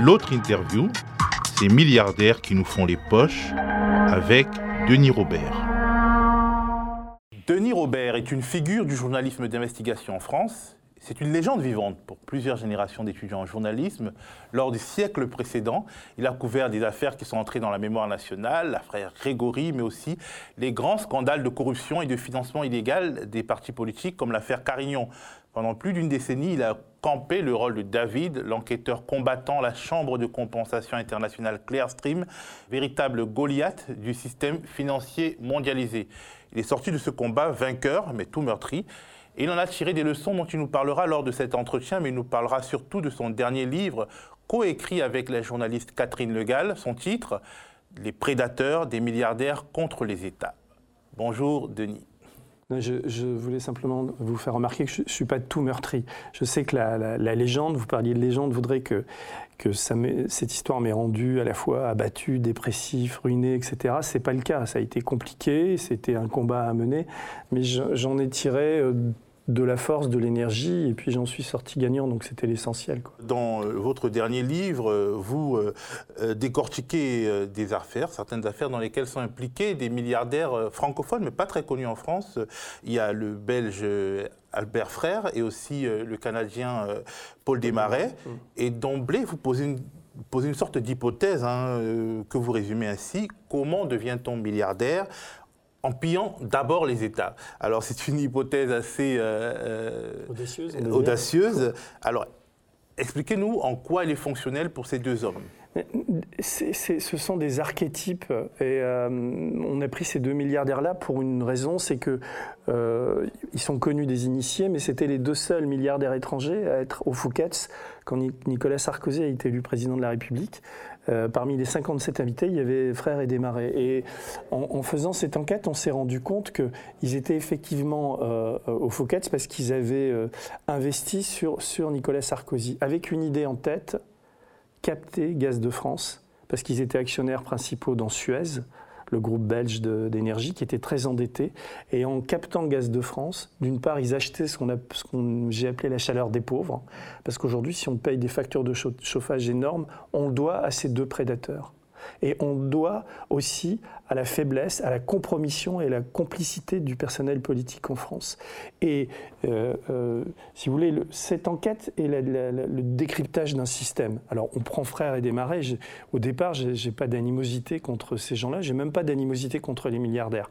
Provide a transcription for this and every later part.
l'autre interview, ces milliardaires qui nous font les poches avec Denis Robert. Denis Robert est une figure du journalisme d'investigation en France. C'est une légende vivante pour plusieurs générations d'étudiants en journalisme. Lors du siècle précédent, il a couvert des affaires qui sont entrées dans la mémoire nationale, l'affaire Grégory, mais aussi les grands scandales de corruption et de financement illégal des partis politiques comme l'affaire Carignon. Pendant plus d'une décennie, il a campé le rôle de David, l'enquêteur combattant la Chambre de compensation internationale Clearstream, véritable Goliath du système financier mondialisé. Il est sorti de ce combat vainqueur, mais tout meurtri. Et il en a tiré des leçons dont il nous parlera lors de cet entretien, mais il nous parlera surtout de son dernier livre, coécrit avec la journaliste Catherine Legal. Son titre, Les prédateurs des milliardaires contre les États. Bonjour Denis. Je, voulais simplement vous faire remarquer que je ne suis pas tout meurtri. Je sais que la, légende, vous parliez de légende, voudrait que, que cette histoire m'ait rendu à la fois abattu, dépressif, ruiné, etc. Ce n'est pas le cas. Ça a été compliqué, c'était un combat à mener, mais j'en ai tiré euh, de la force, de l'énergie, et puis j'en suis sorti gagnant, donc c'était l'essentiel. Dans euh, votre dernier livre, euh, vous euh, décortiquez des affaires, certaines affaires dans lesquelles sont impliqués des milliardaires francophones, mais pas très connus en France. Il y a le Belge Albert Frère et aussi le Canadien Paul Desmarais. Et d'emblée, vous posez une posez une sorte d'hypothèse hein, que vous résumez ainsi. Comment devient-on milliardaire en pillant d'abord les États. Alors c'est une hypothèse assez euh, euh, audacieuse. Alors expliquez-nous en quoi elle est fonctionnelle pour ces deux hommes. ce sont des archétypes et euh, on a pris ces deux milliardaires-là pour une raison, c'est que ils sont connus des initiés, mais c'était les deux seuls milliardaires étrangers à être au Fouquet's quand Nicolas Sarkozy a été élu président de la République. Euh, parmi les 57 invités, il y avait Frères et Desmarais. Et en, faisant cette enquête, on s'est rendu compte qu'ils étaient effectivement euh, au Fouquet's parce qu'ils avaient euh, investi sur, sur Nicolas Sarkozy, avec une idée en tête, capter Gaz de France, parce qu'ils étaient actionnaires principaux dans Suez le groupe belge d'énergie, qui était très endetté. Et en captant Gaz de France, d'une part, ils achetaient ce qu'on qu j'ai appelé la chaleur des pauvres, parce qu'aujourd'hui, si on paye des factures de chauffage énormes, on le doit à ces deux prédateurs. Et on doit aussi à la faiblesse, à la compromission et à la complicité du personnel politique en France. Et euh, euh, si vous voulez, cette enquête est le décryptage d'un système. Alors on prend Frères et Desmarais. Au départ, je n'ai pas d'animosité contre ces gens-là. J'ai même pas d'animosité contre les milliardaires.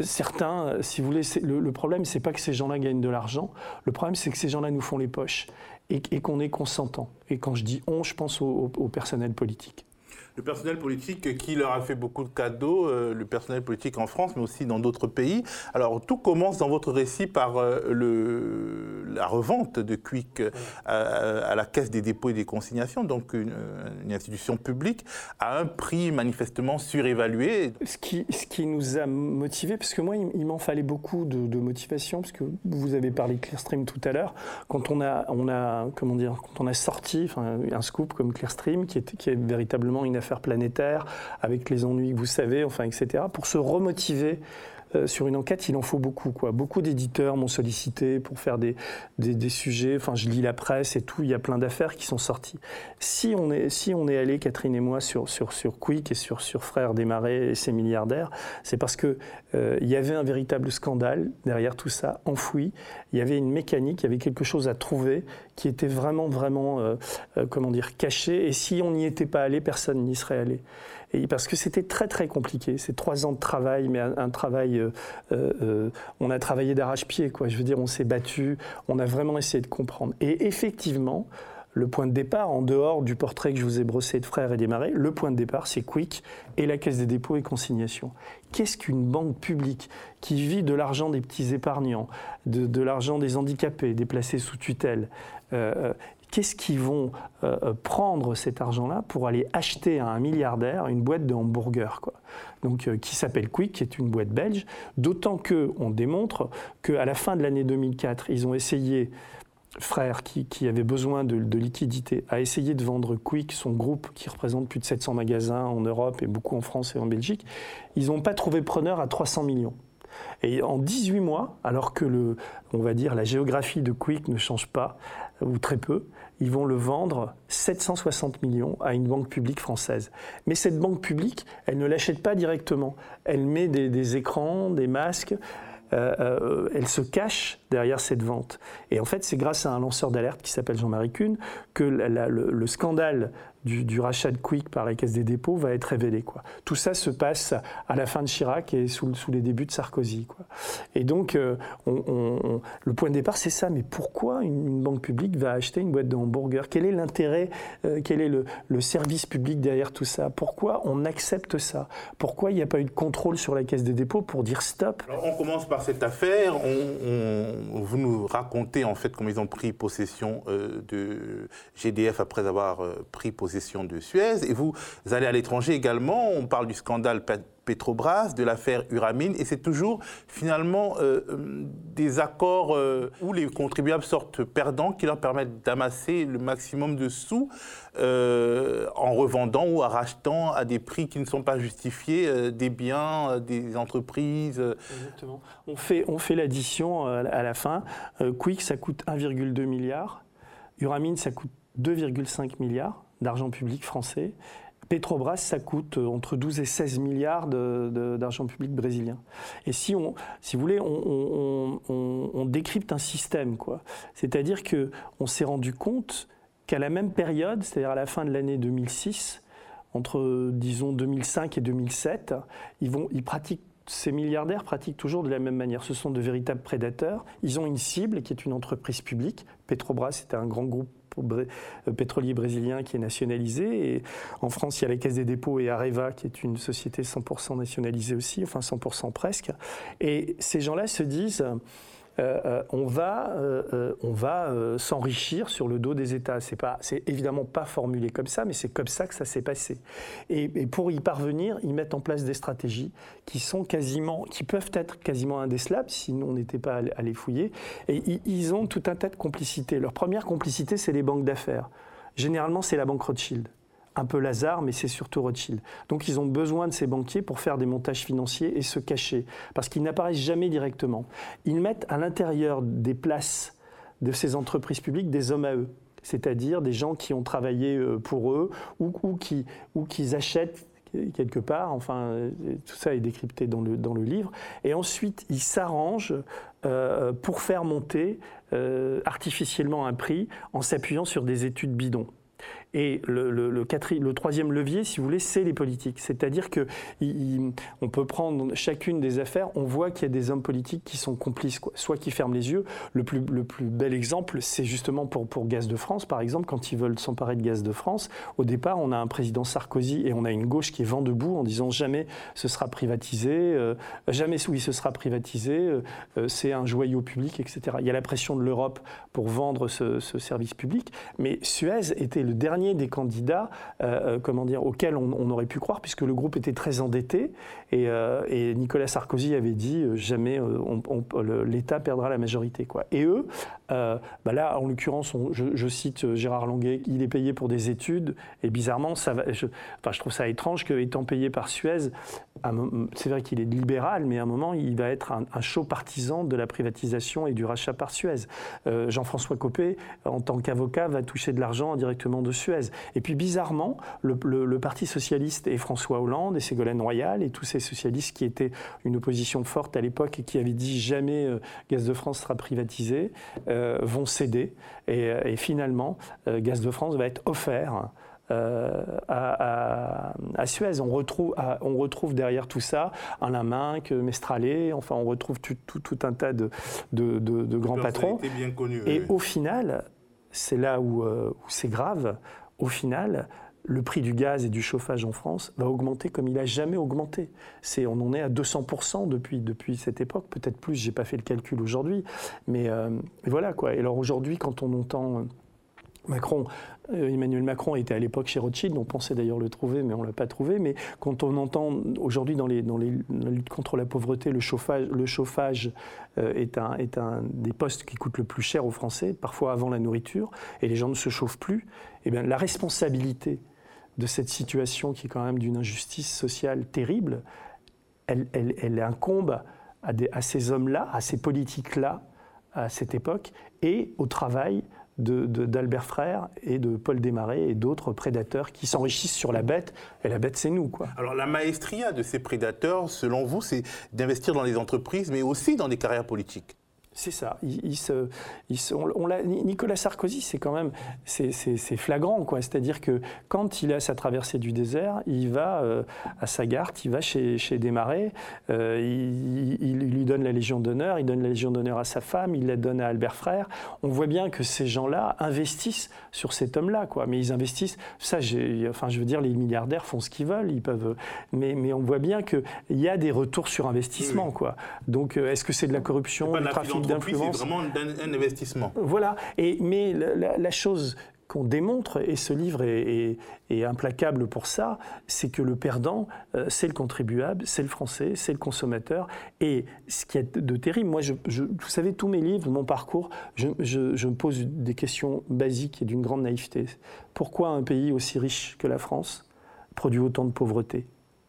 Certains, si vous voulez, le, le problème, c'est pas que ces gens-là gagnent de l'argent. Le problème, c'est que ces gens-là nous font les poches et, qu'on est consentant. Et quand je dis on, je pense au personnel politique le personnel politique qui leur a fait beaucoup de cadeaux, euh, le personnel politique en France, mais aussi dans d'autres pays. Alors, tout commence dans votre récit par euh, la revente de Quick euh, à, la Caisse des dépôts et des consignations, donc une, institution publique, à un prix manifestement surévalué. Ce qui, ce qui nous a motivés, parce que moi, il, m'en fallait beaucoup de, motivation, parce que vous avez parlé de Clearstream tout à l'heure, quand on a, on a, comment dire, quand on a sorti un scoop comme Clearstream, qui est, qui est véritablement une affaire planétaire, avec les ennuis que vous savez, enfin, etc., pour se remotiver euh, sur une enquête, il en faut beaucoup. Quoi. Beaucoup d'éditeurs m'ont sollicité pour faire des, des, sujets. Enfin, je lis la presse et tout. Il y a plein d'affaires qui sont sorties. Si on est, si on est allé, Catherine et moi, sur, sur, sur Quick et sur, sur Frères Desmarais et ses milliardaires, c'est parce qu'il euh, y avait un véritable scandale derrière tout ça, enfoui. Il y avait une mécanique, il y avait quelque chose à trouver qui était vraiment, vraiment, euh, comment dire, caché. Et si on n'y était pas allé, personne n'y serait allé parce que c'était très très compliqué. C'est trois ans de travail, mais un, travail. Euh, euh, on a travaillé d'arrache-pied, quoi. Je veux dire, on s'est battu, on a vraiment essayé de comprendre. Et effectivement, le point de départ, en dehors du portrait que je vous ai brossé de frères et démarré, le point de départ, c'est Quick et la Caisse des dépôts et consignations. Qu'est-ce qu'une banque publique qui vit de l'argent des petits épargnants, de, l'argent des handicapés, des placés sous tutelle euh, qu'est-ce qu'ils vont euh, euh, prendre cet argent-là pour aller acheter à un milliardaire une boîte de hamburgers quoi? Donc, euh, qui s'appelle Quick, qui est une boîte belge, d'autant qu'on démontre qu'à la fin de l'année 2004, ils ont essayé, frère qui, qui avait besoin de, de, liquidité, a essayé de vendre Quick, son groupe qui représente plus de 700 magasins en Europe et beaucoup en France et en Belgique. Ils n'ont pas trouvé preneur à 300 millions. Et en 18 mois, alors que on va dire, la géographie de Quick ne change pas, ou très peu, ils vont le vendre 760 millions à une banque publique française. Mais cette banque publique, elle ne l'achète pas directement. Elle met des, écrans, des masques, euh, euh, elle se cache derrière cette vente. Et en fait, c'est grâce à un lanceur d'alerte qui s'appelle Jean-Marie Kuhn que le, scandale du, rachat de Quick par la Caisse des dépôts va être révélé. Quoi. Tout ça se passe à la fin de Chirac et sous, les débuts de Sarkozy. Quoi. Et donc, euh, le point de départ, c'est ça. Mais pourquoi une, banque publique va acheter une boîte de hamburgers? Quel est l'intérêt euh, Quel est le, service public derrière tout ça? Pourquoi on accepte ça? Pourquoi il n'y a pas eu de contrôle sur la Caisse des dépôts pour dire stop? On commence par cette affaire. vous nous racontez en fait comment ils ont pris possession euh, de GDF après avoir pris possession de Suez. Et vous allez à l'étranger également, on parle du scandale Petrobras, de l'affaire Uramine, et c'est toujours finalement euh, euh, des accords euh, où les contribuables sortent perdants qui leur permettent d'amasser le maximum de sous en revendant ou en rachetant à des prix qui ne sont pas justifiés des biens, des entreprises. Exactement. On fait, on fait l'addition à la fin. Quick, ça coûte 1,2 milliard. Uramine, ça coûte 2,5 milliards d'argent public français. Petrobras, ça coûte euh, entre 12 et 16 milliards d'argent public brésilien. Et si, on, si vous voulez, on, décrypte un système, quoi. C'est-à-dire qu'on s'est rendu compte qu'à la même période, c'est-à-dire à la fin de l'année 2006, entre, disons, 2005 et 2007, ils, vont, ils pratiquent ces milliardaires pratiquent toujours de la même manière. Ce sont de véritables prédateurs. Ils ont une cible qui est une entreprise publique. Petrobras, c'était un grand groupe pétrolier brésilien qui est nationalisé. Et en France, il y a la Caisse des dépôts et Areva, qui est une société 100% nationalisée aussi, enfin 100% presque. Et ces gens-là se disent euh, euh, on va, euh, va s'enrichir sur le dos des États. C'est pas, c'est évidemment pas formulé comme ça, mais c'est comme ça que ça s'est passé. Et, pour y parvenir, ils mettent en place des stratégies qui sont quasiment, qui peuvent être quasiment indécelables si on n'était pas à les fouiller. Et ils ont tout un tas de complicités. Leur première complicité, c'est les banques d'affaires. Généralement, c'est la banque Rothschild un peu Lazare, mais c'est surtout Rothschild. Donc ils ont besoin de ces banquiers pour faire des montages financiers et se cacher, parce qu'ils n'apparaissent jamais directement. Ils mettent à l'intérieur des places de ces entreprises publiques des hommes à eux, c'est-à-dire des gens qui ont travaillé euh, pour eux ou, qui ou qu'ils achètent quelque part, enfin, euh, tout ça est décrypté dans le, dans le livre, et ensuite ils s'arrangent euh, pour faire monter artificiellement un prix en s'appuyant sur des études bidons. Et le, troisième levier, si vous voulez, c'est les politiques. C'est-à-dire que on peut prendre chacune des affaires, on voit qu'il y a des hommes politiques qui sont complices, soit qui ferment les yeux. Le plus, bel exemple, c'est justement pour, Gaz de France, par exemple, quand ils veulent s'emparer de Gaz de France. Au départ, on a un président Sarkozy et on a une gauche qui est vent debout en disant jamais ce sera privatisé, euh, jamais oui ce sera privatisé, euh, euh, c'est un joyau public, etc. Il y a la pression de l'Europe pour vendre ce service public, mais Suez était le dernier des candidats euh, euh, comment dire, auxquels on, aurait pu croire, puisque le groupe était très endetté. Et, euh, Nicolas Sarkozy avait dit jamais l'État perdra la majorité. Quoi. Et eux, bah là, en l'occurrence, je, cite Gérard Longuet, il est payé pour des études. Et bizarrement, je, enfin, je trouve ça étrange qu'étant payé par Suez, c'est vrai qu'il est libéral, mais à un moment, il va être un, chaud partisan de la privatisation et du rachat par Suez. Jean-François Copé, en tant qu'avocat, va toucher de l'argent directement de Suez. Et puis bizarrement, le, Parti socialiste et François Hollande et Ségolène Royal et tous ces socialistes qui étaient une opposition forte à l'époque et qui avaient dit jamais euh, Gaz de France sera privatisé, euh, vont céder. Et, euh, finalement, Gaz de France va être offert. à, Suez. On retrouve, on retrouve derrière tout ça Alain Minck, Mestralé, enfin on retrouve tout, tout, un tas de, de, de, grands patrons. Bien connu, et au final, c'est là où, où c'est grave, au final, le prix du gaz et du chauffage en France va augmenter comme il n'a jamais augmenté. On en est à 200% depuis, depuis cette époque, peut-être plus, je n'ai pas fait le calcul aujourd'hui. Mais euh, voilà quoi. Et alors aujourd'hui, quand on entend euh, Macron, euh, Emmanuel Macron était à l'époque chez Rothschild, on pensait d'ailleurs le trouver, mais on ne l'a pas trouvé. Mais quand on entend aujourd'hui dans, les, dans les, la lutte contre la pauvreté, le chauffage, le chauffage euh, est, un, des postes qui coûte le plus cher aux Français, parfois avant la nourriture, et les gens ne se chauffent plus, eh bien, la responsabilité de cette situation qui est quand même d'une injustice sociale terrible, elle, incombe à ces hommes-là, à ces politiques-là, à cette époque, et au travail d'Albert Frère et de Paul Desmarais et d'autres prédateurs qui s'enrichissent sur la bête. Et la bête, c'est nous. Quoi. Alors la maestria de ces prédateurs, selon vous, c'est d'investir dans les entreprises, mais aussi dans des carrières politiques? C'est ça. Il, se, on, Nicolas Sarkozy, c'est quand même c'est flagrant, quoi. C'est-à-dire que quand il a sa traversée du désert, il va euh, à Sagart, il va chez, chez Desmarais, euh, il, lui donne la Légion d'honneur, il donne la Légion d'honneur à sa femme, il la donne à Albert Frère. On voit bien que ces gens-là investissent sur cet homme-là, quoi. Mais ils investissent. Ça, enfin, je veux dire, les milliardaires font ce qu'ils veulent, ils peuvent. Mais, mais on voit bien qu'il y a des retours sur investissement, quoi. Donc, euh, est-ce que c'est de la corruption, du trafic c'est vraiment un, investissement. Voilà. Et, mais la, chose qu'on démontre, et ce livre est, implacable pour ça, c'est que le perdant, euh, c'est le contribuable, c'est le français, c'est le consommateur. Et ce qui est de terrible, moi, je, vous savez, tous mes livres, mon parcours, je, je me pose des questions basiques et d'une grande naïveté. Pourquoi un pays aussi riche que la France produit autant de pauvreté?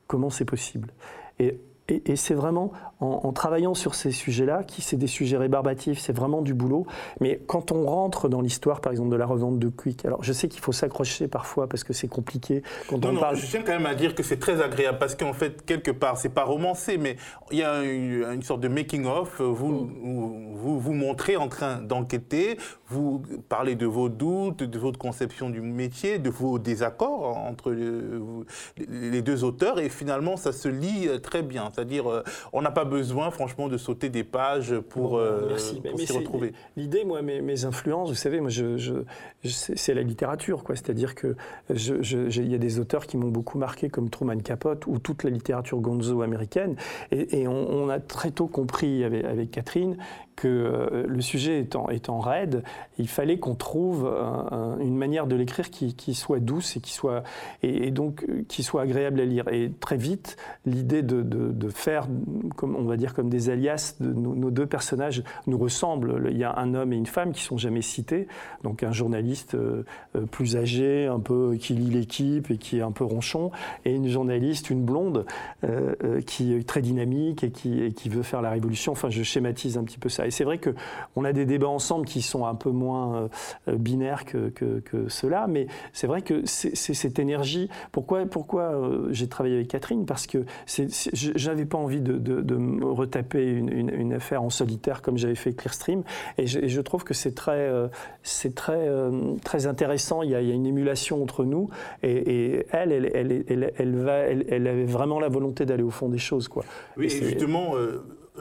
Comment c'est possible? Et et, c'est vraiment en, travaillant sur ces sujets-là, qui c'est des sujets rébarbatifs, c'est vraiment du boulot. Mais quand on rentre dans l'histoire, par exemple, de la revente de Quick, alors je sais qu'il faut s'accrocher parfois parce que c'est compliqué. Quand on parle... je tiens quand même à dire que c'est très agréable parce qu'en fait, quelque part, c'est pas romancé, mais il y a une, sorte de making-of. Vous, mm. vous, vous montrez en train d'enquêter, vous parlez de vos doutes, de votre conception du métier, de vos désaccords entre les deux auteurs, et finalement, ça se lit très bien. C'est-à-dire, euh, on n'a pas besoin, franchement, de sauter des pages pour, euh, s'y retrouver. L'idée, moi, mes, influences, vous savez, moi, je, c'est la littérature, quoi. C'est-à-dire que il y a des auteurs qui m'ont beaucoup marqué, comme Truman Capote ou toute la littérature gonzo américaine, et, on, a très tôt compris avec Catherine que euh, le sujet étant, étant raide, il fallait qu'on trouve une manière de l'écrire qui, soit douce et qui soit, et, donc euh, qui soit agréable à lire. Et très vite, l'idée de, de, faire, comme on va dire, comme des alias, de nos, deux personnages nous ressemblent. Il y a un homme et une femme qui sont jamais cités, donc un journaliste euh, plus âgé, un peu qui lit l'équipe et qui est un peu ronchon, et une journaliste, une blonde, qui est très dynamique et qui, et qui veut faire la révolution. Enfin, je schématise un petit peu ça. Et c'est vrai qu'on a des débats ensemble qui sont un peu moins euh, binaires que, que, cela, mais c'est vrai que c'est cette énergie. Pourquoi, pourquoi euh, j'ai travaillé avec Catherine? Parce que je n'avais pas envie de, de, me retaper une, une, affaire en solitaire comme j'avais fait Clearstream, et je, et je trouve que c'est très, euh, c'est très, très intéressant. Il y, a, il y, a, une émulation entre nous, et, elle, elle, elle, elle, elle, va, elle, avait vraiment la volonté d'aller au fond des choses. Quoi. Oui, et justement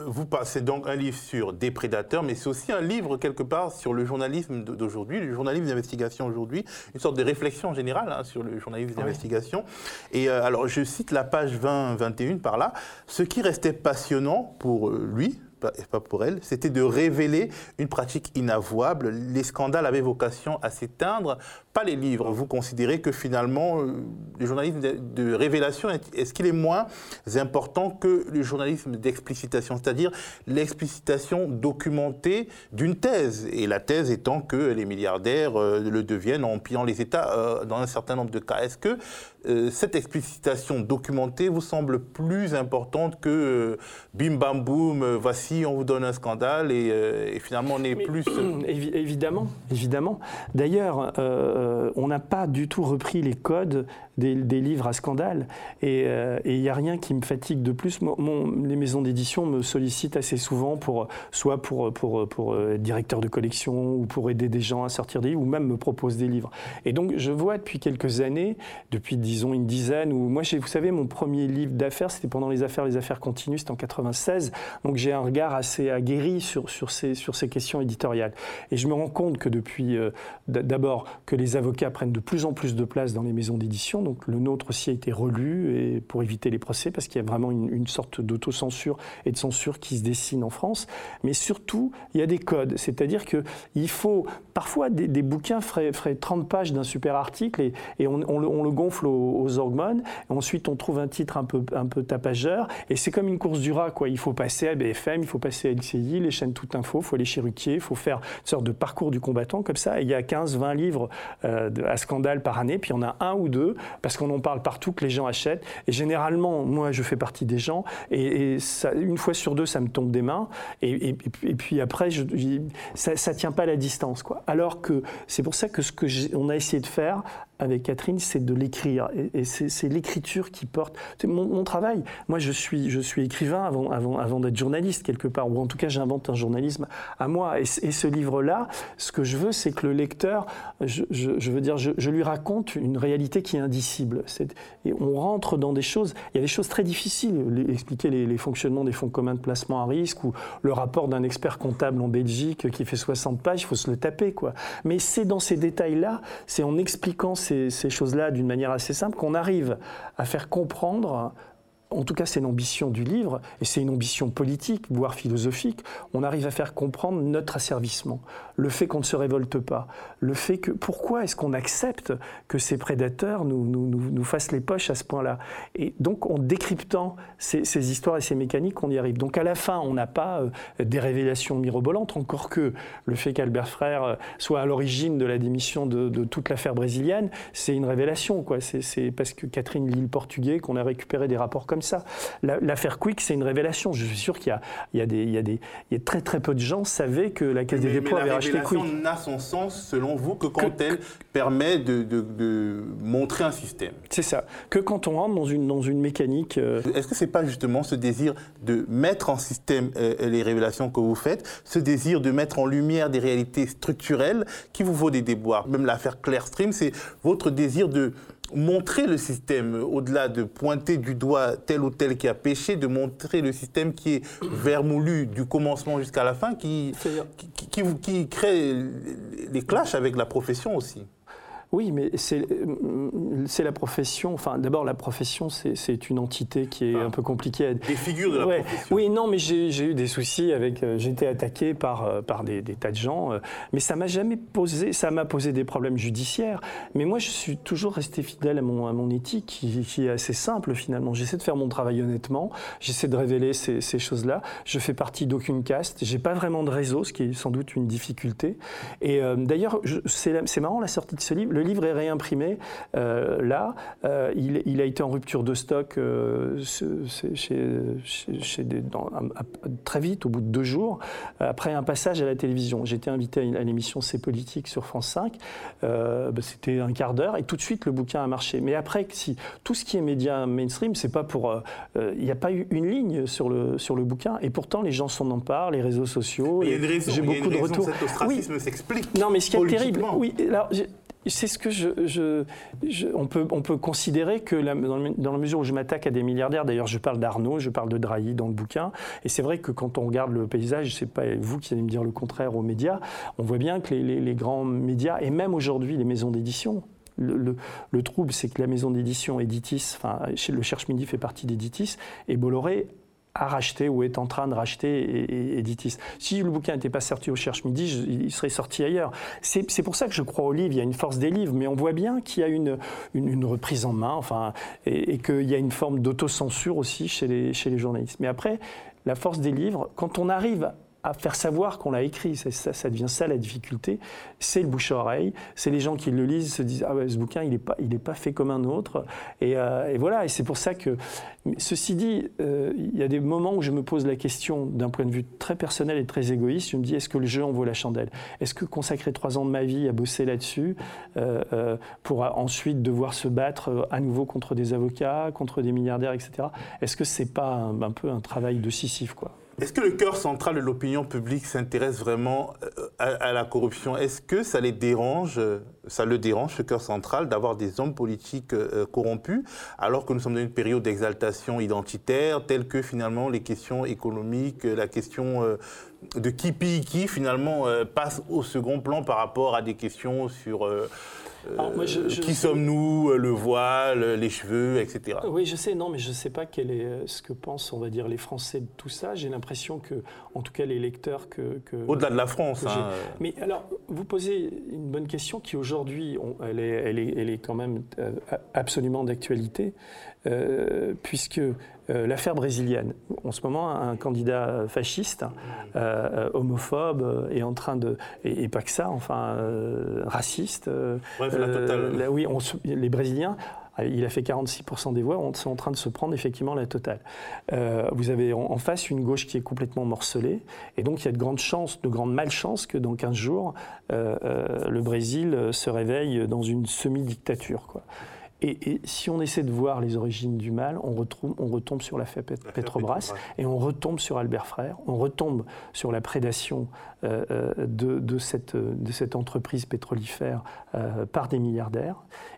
vous passez donc un livre sur des prédateurs, mais c'est aussi un livre quelque part sur le journalisme d'aujourd'hui, le journalisme d'investigation aujourd'hui, une sorte de réflexion générale hein, sur le journalisme d'investigation. Et euh, alors je cite la page 20-21 par là. Ce qui restait passionnant pour euh, lui, pas, pas pour elle, c'était de révéler une pratique inavouable. Les scandales avaient vocation à s'éteindre, pas les livres. Vous considérez que finalement, euh, le journalisme de, révélation, est-ce qu'il est moins important que le journalisme d'explicitation, c'est-à-dire l'explicitation documentée d'une thèse, et la thèse étant que les milliardaires euh, le deviennent en pillant les États euh, dans un certain nombre de cas. Est-ce que cette explicitation documentée vous semble plus importante que bim bam boum, voici on vous donne un scandale et, finalement on est plus... Évidemment, évidemment. D'ailleurs, euh, on n'a pas du tout repris les codes des, livres à scandale et il euh, n'y a rien qui me fatigue de plus. les maisons d'édition me sollicitent assez souvent pour soit pour, pour être directeur de collection ou pour aider des gens à sortir des livres ou même me proposent des livres. Et donc je vois depuis quelques années, depuis disons une dizaine, ou moi vous savez mon premier livre d'affaires c'était pendant les affaires, les affaires continues, c'était en 96, donc j'ai un assez aguerri sur, sur, ces, sur ces questions éditoriales. Et je me rends compte que depuis, euh, d'abord, que les avocats prennent de plus en plus de place dans les maisons d'édition. Donc le nôtre aussi a été relu et pour éviter les procès, parce qu'il y a vraiment une, une sorte d'autocensure et de censure qui se dessine en France. Mais surtout, il y a des codes. C'est-à-dire qu'il faut, parfois, des, bouquins feraient, 30 pages d'un super article et, et on, le, gonfle aux, hormones. ensuite, on trouve un titre un peu, un peu tapageur. Et c'est comme une course du rat, quoi. Il faut passer à BFM, il faut passer à LCI, les chaînes Tout Info, il faut aller chez Ruquier, il faut faire une sorte de parcours du combattant comme ça. il y a 15, 20 livres à scandale par année, puis il y en a un ou deux, parce qu'on en parle partout, que les gens achètent. Et généralement, moi, je fais partie des gens, et, une fois sur deux, ça me tombe des mains. Et, puis après, ça ne tient pas la distance. Quoi. Alors que c'est pour ça que ce qu'on a essayé de faire avec Catherine, c'est de l'écrire. Et, c'est l'écriture qui porte. Mon, travail, moi je suis, écrivain avant, d'être journaliste quelque part, ou en tout cas j'invente un journalisme à moi. Et, ce livre-là, ce que je veux, c'est que le lecteur, je, je, veux dire, je, lui raconte une réalité qui est indicible. On rentre dans des choses, il y a des choses très difficiles, expliquer les, les, fonctionnements des fonds communs de placement à risque, ou le rapport d'un expert comptable en Belgique qui fait 60 pages, il faut se le taper. quoi. Mais c'est dans ces détails-là, c'est en expliquant ces, choses-là d'une manière assez simple qu'on arrive à faire comprendre en tout cas c'est l'ambition du livre, et c'est une ambition politique, voire philosophique, on arrive à faire comprendre notre asservissement, le fait qu'on ne se révolte pas, le fait que pourquoi est-ce qu'on accepte que ces prédateurs nous, nous, nous, fassent les poches à ce point-là? Et donc en décryptant ces, histoires et ces mécaniques, on y arrive. Donc à la fin, on n'a pas euh, des révélations mirobolantes, encore que le fait qu'Albert Frère euh, soit à l'origine de la démission de, de toute l'affaire brésilienne, c'est une révélation. C'est parce que Catherine lit le portugais qu'on a récupéré des rapports comme ça. L'affaire Quick, c'est une révélation. Je suis sûr qu'il y, y, y, a très très peu de gens savaient que la Caisse des dépôts avait racheté Quick. La n'a son sens, selon vous, que quand elle permet de, montrer un système? C'est ça. Que quand on rentre dans une, dans une mécanique. Euh, Est-ce que c'est pas justement ce désir de mettre en système euh, les révélations que vous faites, ce désir de mettre en lumière des réalités structurelles qui vous vaut des déboires? Même l'affaire Claire Stream, c'est votre désir de montrer le système, au-delà de pointer du doigt tel ou tel qui a péché, de montrer le système qui est vermoulu du commencement jusqu'à la fin, qui, qui, qui crée les clashs avec la profession aussi. Oui, mais c'est la profession. Enfin, d'abord, la profession, c'est une entité qui est un peu compliquée. À... Des figures de la profession. Oui, non, mais j'ai eu des soucis avec. Euh, j'ai été attaqué par, euh, par des, tas de gens, euh, mais ça m'a jamais posé. Ça m'a posé des problèmes judiciaires. Mais moi, je suis toujours resté fidèle à mon, à mon éthique, qui, est assez simple finalement. J'essaie de faire mon travail honnêtement. J'essaie de révéler ces, ces choses-là. Je fais partie d'aucune caste. J'ai pas vraiment de réseau, ce qui est sans doute une difficulté. Et d'ailleurs, c'est marrant la sortie de ce livre le livre est réimprimé euh, là. Euh, il, a été en rupture de stock euh, chez, très vite, au bout de deux jours, après un passage à la télévision. J'étais invité à, l'émission C'est politique sur France 5. Bah, c'était un quart d'heure et tout de suite le bouquin a marché. Mais après, si tout ce qui est média mainstream, c'est pas pour. Il n'y a pas eu une ligne sur le, sur le bouquin et pourtant les gens s'en emparent, les réseaux sociaux. J'ai beaucoup de retours. Cet ostracisme s'explique. Non, mais ce qui est terrible, oui, alors, c'est ce que je, on, peut, on peut considérer que dans, la mesure où je m'attaque à des milliardaires, d'ailleurs je parle d'Arnaud, je parle de Drahi dans le bouquin, et c'est vrai que quand on regarde le paysage, c'est pas vous qui allez me dire le contraire aux médias, on voit bien que les, grands médias, et même aujourd'hui les maisons d'édition, le, le, trouble, c'est que la maison d'édition Editis, enfin, le Cherche Midi fait partie d'Editis, et Bolloré a racheté ou est en train de racheter Editis. Si le bouquin n'était pas sorti au Cherche Midi, il serait sorti ailleurs. C'est pour ça que je crois au livre, il y a une force des livres, mais on voit bien qu'il y a une, une, reprise en main enfin, et, et qu'il y a une forme d'autocensure aussi chez les, chez les journalistes. Mais après, la force des livres, quand on arrive à faire savoir qu'on l'a écrit. Ça, devient ça la difficulté. C'est le bouche à oreille. C'est les gens qui le lisent se disent ah ouais ce bouquin il n'est pas pas fait comme un autre. Et, euh, voilà. Et c'est pour ça que ceci dit, euh, il y a des moments où je me pose la question d'un point de vue très personnel et très égoïste. Je me dis est-ce que le jeu en vaut la chandelle? Est-ce que consacrer trois ans de ma vie à bosser là-dessus euh, pour ensuite devoir se battre à nouveau contre des avocats, contre des milliardaires, etc. Est-ce que c'est pas un, un peu un travail de Sisyphe quoi? Est-ce que le cœur central de l'opinion publique s'intéresse vraiment euh, à, la corruption? Est-ce que ça les dérange, ça le dérange, ce cœur central, d'avoir des hommes politiques euh, corrompus, alors que nous sommes dans une période d'exaltation identitaire, telle que finalement les questions économiques, la question euh, de qui pille qui, finalement, passe au second plan par rapport à des questions sur euh, qui sommes-nous, euh, le voile, les cheveux, etc. Oui, je sais, non, mais je ne sais pas quel est euh, ce que pensent, on va dire, les Français de tout ça. J'ai l'impression que, en tout cas, les lecteurs que. Au-delà de la France. Hein. Mais alors, vous posez une bonne question qui aujourd'hui, elle est, elle, est, elle est quand même absolument d'actualité, puisque l'affaire brésilienne. En ce moment, un candidat fasciste, homophobe, est en train de. Et, pas que ça, enfin, raciste. Bref, la totale. oui, les Brésiliens il a fait 46% des voix, on est en train de se prendre effectivement la totale. Euh, vous avez en, face une gauche qui est complètement morcelée, et donc il y a de grandes chances, de grandes malchances que dans 15 jours, euh, euh, le Brésil se réveille dans une semi-dictature. Et, si on essaie de voir les origines du mal, on, retrouve, on retombe sur l'affaire Petrobras et on retombe sur Albert Frère, on retombe sur la prédation de, de, cette, de, cette, entreprise pétrolifère par des milliardaires.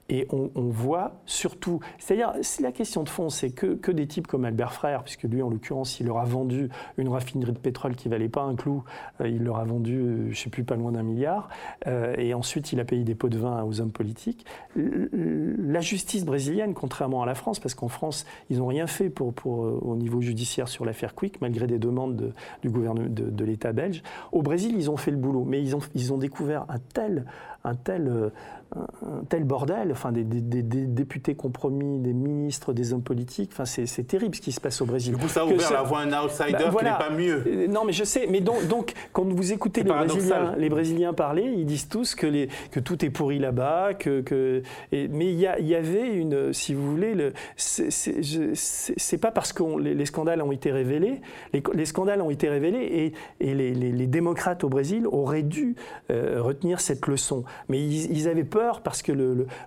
Et on, voit surtout, c'est-à-dire, la question de fond, c'est que, que, des types comme Albert Frère, puisque lui, en l'occurrence, il leur a vendu une raffinerie de pétrole qui valait pas un clou, euh, il leur a vendu, je euh, je sais plus, pas loin d'un milliard, euh, et ensuite il a payé des pots de vin aux hommes politiques. La justice brésilienne, contrairement à la France, parce qu'en France, ils n'ont rien fait pour, au niveau judiciaire sur l'affaire Quick, malgré des demandes de, de l'État belge. Au Brésil, ils ont fait le boulot, mais ils ont, découvert un tel, un tel un tel bordel, enfin des, députés compromis, des ministres, des hommes politiques, enfin c'est terrible ce qui se passe au Brésil. Du coup, ça a ouvert la voie à un outsider bah, qui n'est pas mieux. Euh, non, mais je sais, mais donc, donc quand vous écoutez les Brésiliens, les Brésiliens parler, ils disent tous que, les, que tout est pourri là-bas, que, que mais il y, y, avait une, si vous voulez, c'est pas parce que les, scandales ont été révélés, les, scandales ont été révélés et, et les, démocrates au Brésil auraient dû euh, retenir cette leçon, mais ils, ils avaient peur parce que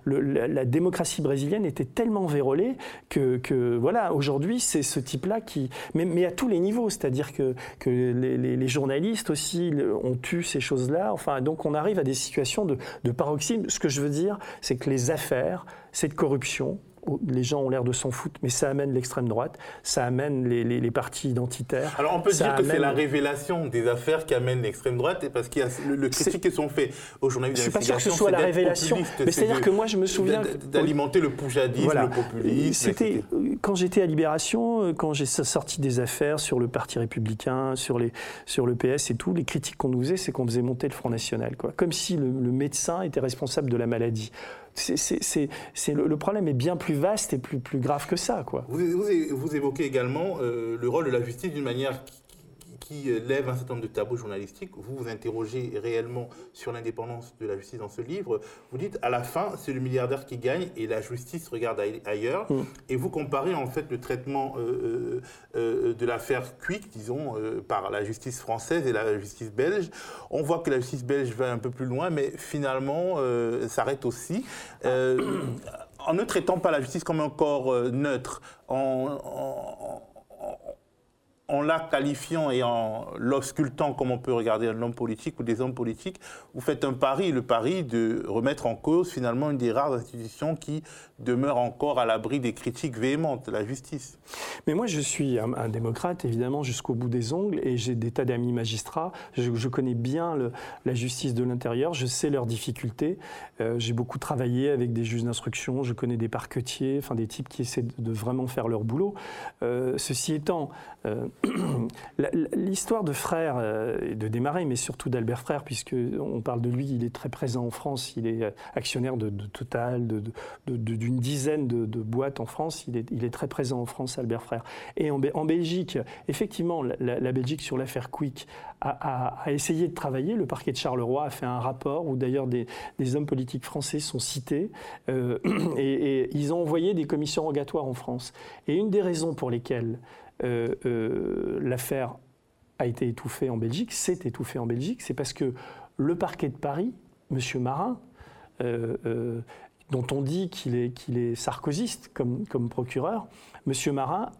la démocratie brésilienne était tellement vérolée que, voilà, aujourd'hui, c'est ce type-là qui. Mais, à tous les niveaux, c'est-à-dire que, les, journalistes aussi ont eu ces choses-là. Enfin, donc on arrive à des situations de paroxysme. Ce que je veux dire, c'est que les affaires, cette corruption, les gens ont l'air de s'en foutre, mais ça amène l'extrême droite, ça amène les, les, partis identitaires. Alors on peut dire que c'est la révélation des affaires qui amène l'extrême droite, parce qu'il y a le, critique qui sont faits aux journalistes Je ne suis pas sûr que ce soit la révélation, mais c'est-à-dire que moi je me souviens d'alimenter le poujadisme, le populisme. C'était quand j'étais à Libération, euh, quand j'ai sorti des affaires sur le Parti républicain, sur les sur le PS et tout, les critiques qu'on nous faisait, c'est qu'on faisait monter le Front national, quoi, comme si le médecin était responsable de la maladie c'est, le, problème est bien plus vaste et plus, plus grave que ça. Quoi. Vous, vous, évoquez également euh, le rôle de la justice d'une manière qui euh, lève un certain nombre de tabous journalistiques. Vous vous interrogez réellement sur l'indépendance de la justice dans ce livre. Vous dites, à la fin, c'est le milliardaire qui gagne et la justice regarde ailleurs. Mm. Et vous comparez en fait le traitement euh, euh, de l'affaire Quick, disons, par la justice française et la justice belge. On voit que la justice belge va un peu plus loin, mais finalement s'arrête aussi. en ne traitant pas la justice comme un corps neutre, en en la qualifiant et en l'auscultant comme on peut regarder un homme politique ou des hommes politiques, vous faites un pari, le pari de remettre en cause finalement une des rares institutions qui demeure encore à l'abri des critiques véhémentes, la justice. Mais moi je suis un, démocrate évidemment jusqu'au bout des ongles et j'ai des tas d'amis magistrats, je, connais bien la justice de l'intérieur, je sais leurs difficultés, euh, j'ai beaucoup travaillé avec des juges d'instruction, je connais des parquetiers, enfin des types qui essaient de, vraiment faire leur boulot. Euh, ceci étant, euh, l'histoire de Frère euh, de démarrer, mais surtout d'Albert Frère, puisque on parle de lui, il est très présent en France, il est actionnaire de, Total, d'une dizaine de, boîtes en France, il est, très présent en France, Albert Frère. Et en, Belgique, effectivement, la, Belgique sur l'affaire Quick a, essayé de travailler. Le parquet de Charleroi a fait un rapport où d'ailleurs des, hommes politiques français sont cités euh, et, ils ont envoyé des commissions rogatoires en France. Et une des raisons pour lesquelles euh, euh, l'affaire a été étouffée en Belgique, s'est étouffée en Belgique, c'est parce que le parquet de Paris, M. Marin, euh, dont on dit qu'il est, qu'il comme, comme procureur, M. Marin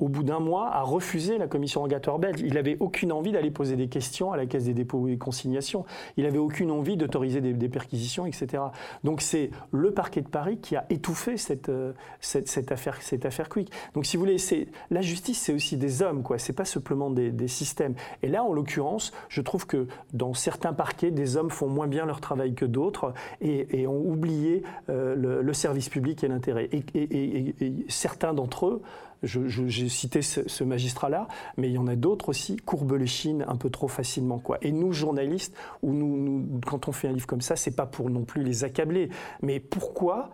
au bout d'un mois, a refusé la commission rogatoire belge. Il n'avait aucune envie d'aller poser des questions à la Caisse des dépôts et consignations. Il n'avait aucune envie d'autoriser des, perquisitions, etc. Donc c'est le parquet de Paris qui a étouffé cette, euh, cette, affaire, cette affaire Quick. Donc si vous voulez, la justice, c'est aussi des hommes, quoi. C'est pas simplement des, systèmes. Et là, en l'occurrence, je trouve que dans certains parquets, des hommes font moins bien leur travail que d'autres et, ont oublié euh, le, service public et l'intérêt. et certains d'entre eux j'ai cité ce, magistrat-là, mais il y en a d'autres aussi, courbent les chines un peu trop facilement. Quoi. Et nous, journalistes, quand on fait un livre comme ça, c'est pas pour non plus les accabler. Mais pourquoi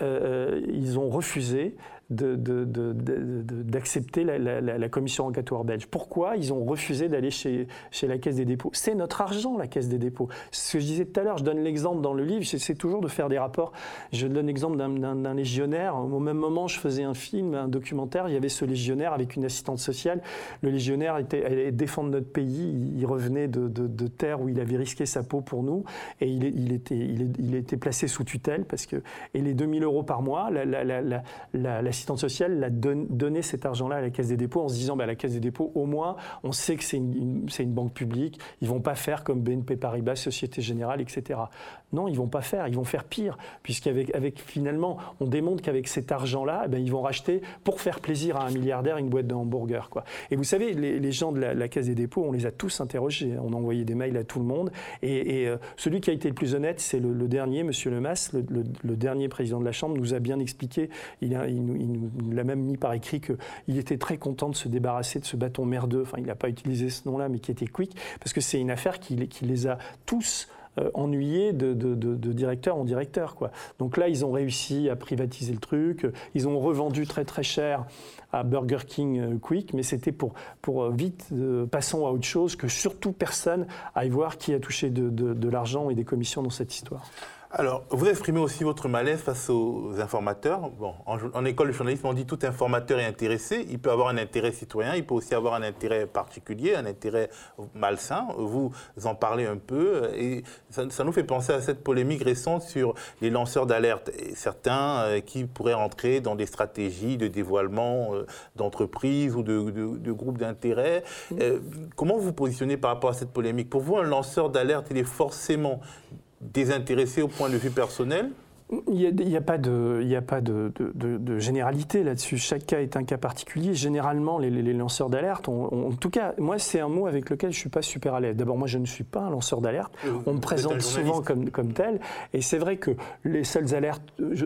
euh, ils ont refusé d'accepter la, commission enquêtoire belge. Pourquoi ils ont refusé d'aller chez, la Caisse des dépôts? C'est notre argent, la Caisse des dépôts. Ce que je disais tout à l'heure, je donne l'exemple dans le livre, j'essaie toujours de faire des rapports. Je donne l'exemple d'un légionnaire. Au même moment, je faisais un film, un documentaire, il y avait ce légionnaire avec une assistante sociale. Le légionnaire était, allait défendre notre pays, il revenait de, de, terre où il avait risqué sa peau pour nous, et il, était, placé sous tutelle, parce que, et les 2000 euros par mois, l'assistante sociale l'a donné cet argent-là à la Caisse des dépôts en se disant, bah, la Caisse des dépôts, au moins, on sait que c'est une, une, banque publique, ils vont pas faire comme BNP Paribas, Société Générale, etc. Non, ils vont pas faire, ils vont faire pire, puisqu'avec avec, finalement, on démontre qu'avec cet argent-là, eh ben, ils vont racheter, pour faire plaisir à un milliardaire, une boîte de hamburgers. Quoi. Et vous savez, les, gens de la, Caisse des dépôts, on les a tous interrogés, on a envoyé des mails à tout le monde, et, euh, celui qui a été le plus honnête, c'est le, dernier, Monsieur Lemas, le, dernier président de la Chambre, nous a bien expliqué, il, a, nous l'a même mis par écrit qu'il était très content de se débarrasser de ce bâton merdeux, enfin il n'a pas utilisé ce nom-là, mais qui était Quick, parce que c'est une affaire qui, les a tous euh, ennuyés de, directeur en directeur. Quoi. Donc là, ils ont réussi à privatiser le truc. Ils ont revendu très très cher à Burger King euh, Quick, mais c'était pour, pour euh, vite, passons à autre chose, que surtout personne aille voir qui a touché de l'argent et des commissions dans cette histoire. Alors, vous exprimez aussi votre malaise face aux informateurs. Bon, en, école de journalisme, on dit tout informateur est intéressé. Il peut avoir un intérêt citoyen, il peut aussi avoir un intérêt particulier, un intérêt malsain. Vous en parlez un peu et ça, nous fait penser à cette polémique récente sur les lanceurs d'alerte. Certains euh, qui pourraient entrer dans des stratégies de dévoilement euh, d'entreprises ou de, groupes d'intérêt. Euh, comment vous positionnez par rapport à cette polémique? Pour vous, un lanceur d'alerte, il est forcément désintéressé au point de vue personnel il n'y a, pas de, il a pas de, de, généralité là-dessus. Chaque cas est un cas particulier. Généralement, les, lanceurs d'alerte, en tout cas, moi, c'est un mot avec lequel je ne suis pas super à l'aise. D'abord, moi, je ne suis pas un lanceur d'alerte. Euh, on me présente souvent comme, comme tel. Et c'est vrai que les seules alertes,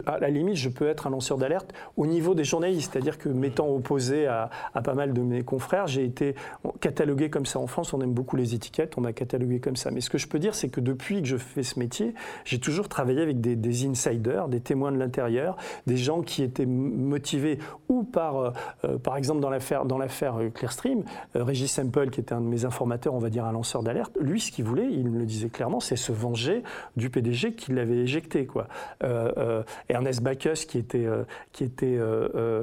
à la limite, je peux être un lanceur d'alerte au niveau des journalistes. C'est-à-dire que, m'étant opposé à, à, pas mal de mes confrères, j'ai été catalogué comme ça en France. On aime beaucoup les étiquettes. On m'a catalogué comme ça. Mais ce que je peux dire, c'est que depuis que je fais ce métier, j'ai toujours travaillé avec des, des des témoins de l'intérieur, des gens qui étaient motivés ou par, euh, euh, par exemple dans l'affaire dans l'affaire euh, Clearstream, Régis Semple, qui était un de mes informateurs, on va dire un lanceur d'alerte, lui ce qu'il voulait, il me le disait clairement, c'est se venger du PDG qui l'avait éjecté. Quoi. Ernest Bacchus, qui était, qui était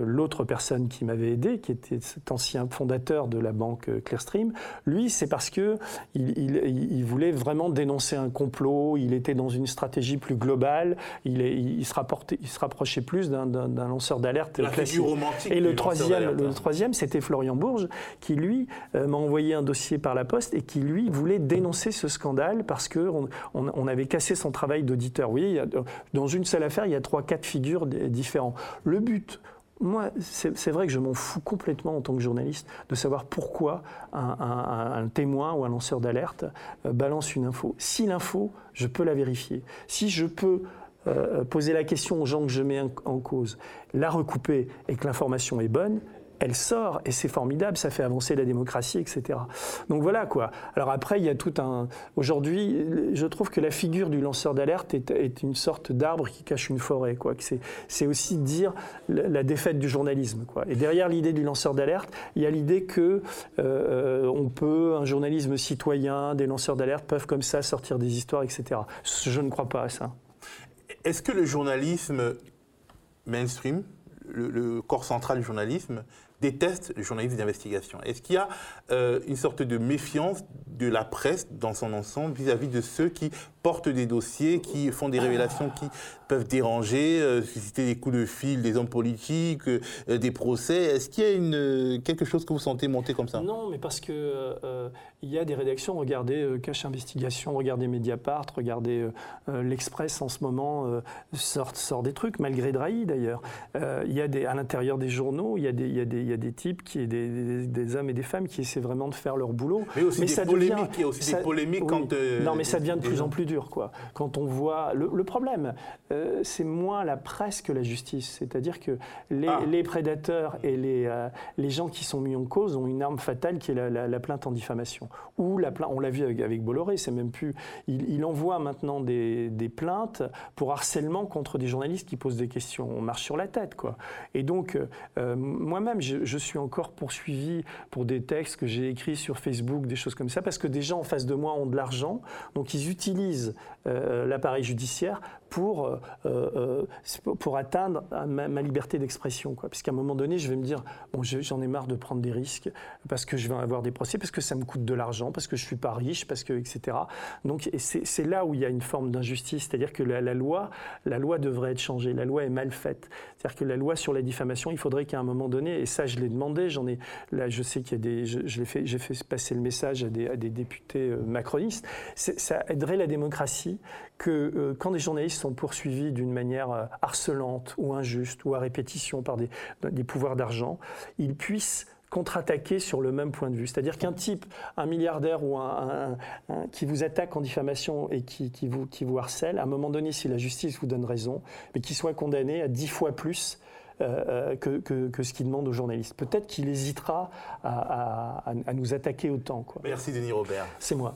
l'autre personne qui m'avait aidé, qui était cet ancien fondateur de la banque Clearstream, lui c'est parce que il voulait vraiment dénoncer un complot, il était dans une stratégie plus globale, il il, se il, se rapprochait plus d'un lanceur d'alerte classique. romantique. Et le troisième, le troisième, c'était Florian Bourges, qui lui euh, m'a envoyé un dossier par la poste et qui lui voulait dénoncer ce scandale parce que on, avait cassé son travail d'auditeur. Oui, dans une seule affaire, il y a trois, quatre figures différents. Le but moi, c'est vrai que je m'en fous complètement en tant que journaliste de savoir pourquoi un, témoin ou un lanceur d'alerte euh, balance une info. Si l'info, je peux la vérifier. Si je peux euh, poser la question aux gens que je mets en cause, la recouper et que l'information est bonne, elle sort et c'est formidable, ça fait avancer la démocratie, etc. Donc voilà quoi. Alors après, il y a tout un. Aujourd'hui, je trouve que la figure du lanceur d'alerte est, une sorte d'arbre qui cache une forêt, quoi. C'est aussi dire la, défaite du journalisme, quoi. Et derrière l'idée du lanceur d'alerte, il y a l'idée que euh, on peut, un journalisme citoyen, des lanceurs d'alerte peuvent comme ça sortir des histoires, etc. Je ne crois pas à ça. Est-ce que le journalisme mainstream, le, corps central du journalisme, déteste le journalisme d'investigation? Est-ce qu'il y a euh, une sorte de méfiance de la presse dans son ensemble vis-à-vis de ceux qui portent des dossiers, qui font des révélations qui peuvent déranger, euh, susciter des coups de fil des hommes politiques, euh, des procès Est-ce qu'il y a une, quelque chose que vous sentez monter comme ça? Non, mais parce que il y a des rédactions, regardez Cache Investigation, regardez Mediapart, regardez l'Express en ce moment, sort, sort des trucs, malgré Drahi d'ailleurs. il y a des, à l'intérieur des journaux, il y a des, il y a des y a des types, qui, des, des, hommes et des femmes qui essaient vraiment de faire leur boulot. Mais aussi des polémiques, il y a aussi des polémiques quand... non, mais ça devient de plus en plus dur, quoi. Quand on voit... Le, problème, c'est moins la presse que la justice. C'est-à-dire que les, ah. les, prédateurs et les, les gens qui sont mis en cause ont une arme fatale qui est la, plainte en diffamation. Ou la plainte, on l'a vu avec, Bolloré, c'est même plus... Il, envoie maintenant des, des plaintes pour harcèlement contre des journalistes qui posent des questions. On marche sur la tête, quoi. Et donc, euh, moi-même, je, suis encore poursuivi pour des textes que j'ai écrits sur Facebook, des choses comme ça, parce que des gens en face de moi ont de l'argent, donc ils utilisent euh, l'appareil judiciaire pour, euh, euh, pour atteindre ma, liberté d'expression. Puisqu'à un moment donné, je vais me dire, bon, j'en ai marre de prendre des risques, parce que je vais avoir des procès, parce que ça me coûte de l'argent, parce que je ne suis pas riche, parce que, etc. Donc c'est là où il y a une forme d'injustice, c'est-à-dire que la, loi, la loi devrait être changée, la loi est mal faite. C'est-à-dire que la loi sur la diffamation, il faudrait qu'à un moment donné, et ça je l'ai demandé, ai, là je sais qu'il y a des, je, fait, j'ai fait passer le message à des, à des députés euh, macronistes, ça aiderait la démocratie que quand des journalistes sont poursuivis d'une manière euh, harcelante ou injuste ou à répétition par des, des pouvoirs d'argent, ils puissent contre-attaquer sur le même point de vue. C'est-à-dire qu'un type, un milliardaire ou un, qui vous attaque en diffamation et qui, qui, vous, qui vous harcèle, à un moment donné, si la justice vous donne raison, mais qu'il soit condamné à dix fois plus euh, euh, que, que, ce qu'il demande aux journalistes. Peut-être qu'il hésitera à, à, à, nous attaquer autant. Quoi. Merci Denis Robert. C'est moi